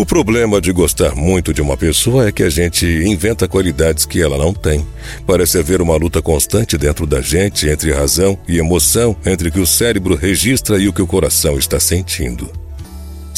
O problema de gostar muito de uma pessoa é que a gente inventa qualidades que ela não tem. Parece haver uma luta constante dentro da gente entre razão e emoção, entre o que o cérebro registra e o que o coração está sentindo.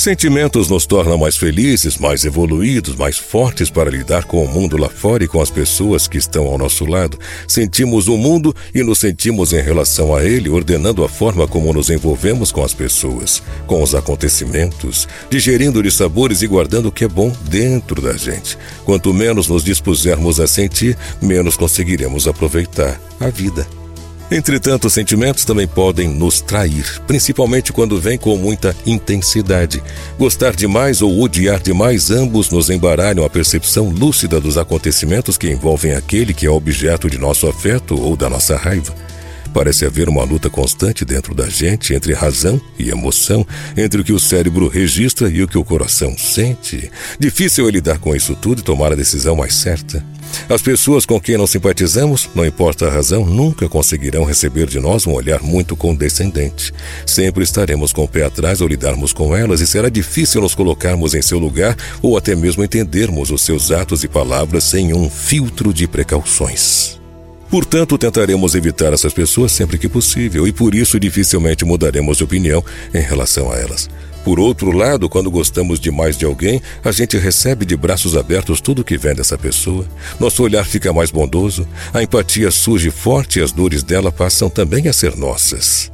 Sentimentos nos tornam mais felizes, mais evoluídos, mais fortes para lidar com o mundo lá fora e com as pessoas que estão ao nosso lado. Sentimos o mundo e nos sentimos em relação a ele, ordenando a forma como nos envolvemos com as pessoas, com os acontecimentos, digerindo de sabores e guardando o que é bom dentro da gente. Quanto menos nos dispusermos a sentir, menos conseguiremos aproveitar a vida. Entretanto, os sentimentos também podem nos trair, principalmente quando vêm com muita intensidade. Gostar demais ou odiar demais, ambos nos embaralham a percepção lúcida dos acontecimentos que envolvem aquele que é objeto de nosso afeto ou da nossa raiva. Parece haver uma luta constante dentro da gente entre razão e emoção, entre o que o cérebro registra e o que o coração sente. Difícil é lidar com isso tudo e tomar a decisão mais certa. As pessoas com quem não simpatizamos, não importa a razão, nunca conseguirão receber de nós um olhar muito condescendente. Sempre estaremos com o pé atrás ao lidarmos com elas e será difícil nos colocarmos em seu lugar ou até mesmo entendermos os seus atos e palavras sem um filtro de precauções. Portanto, tentaremos evitar essas pessoas sempre que possível e por isso dificilmente mudaremos de opinião em relação a elas. Por outro lado, quando gostamos demais de alguém, a gente recebe de braços abertos tudo que vem dessa pessoa. Nosso olhar fica mais bondoso, a empatia surge forte e as dores dela passam também a ser nossas.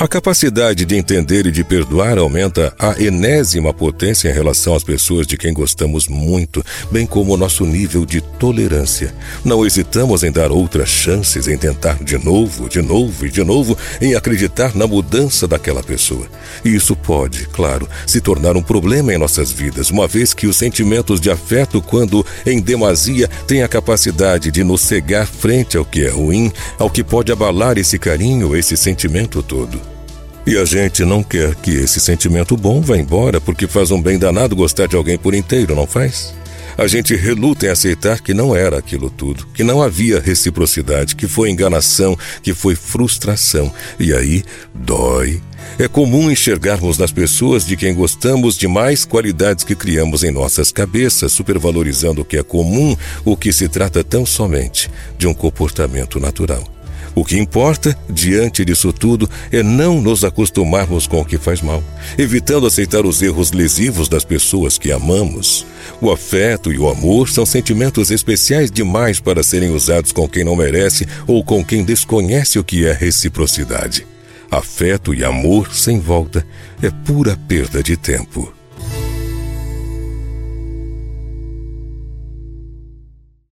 A capacidade de entender e de perdoar aumenta a enésima potência em relação às pessoas de quem gostamos muito, bem como o nosso nível de tolerância. Não hesitamos em dar outras chances, em tentar de novo, de novo e de novo, em acreditar na mudança daquela pessoa. E isso pode, claro, se tornar um problema em nossas vidas, uma vez que os sentimentos de afeto, quando em demasia, têm a capacidade de nos cegar frente ao que é ruim, ao que pode abalar esse carinho, esse sentimento todo. E a gente não quer que esse sentimento bom vá embora porque faz um bem danado gostar de alguém por inteiro, não faz? A gente reluta em aceitar que não era aquilo tudo, que não havia reciprocidade, que foi enganação, que foi frustração. E aí dói. É comum enxergarmos nas pessoas de quem gostamos demais qualidades que criamos em nossas cabeças, supervalorizando o que é comum, o que se trata tão somente de um comportamento natural. O que importa, diante disso tudo, é não nos acostumarmos com o que faz mal, evitando aceitar os erros lesivos das pessoas que amamos. O afeto e o amor são sentimentos especiais demais para serem usados com quem não merece ou com quem desconhece o que é reciprocidade. Afeto e amor sem volta é pura perda de tempo.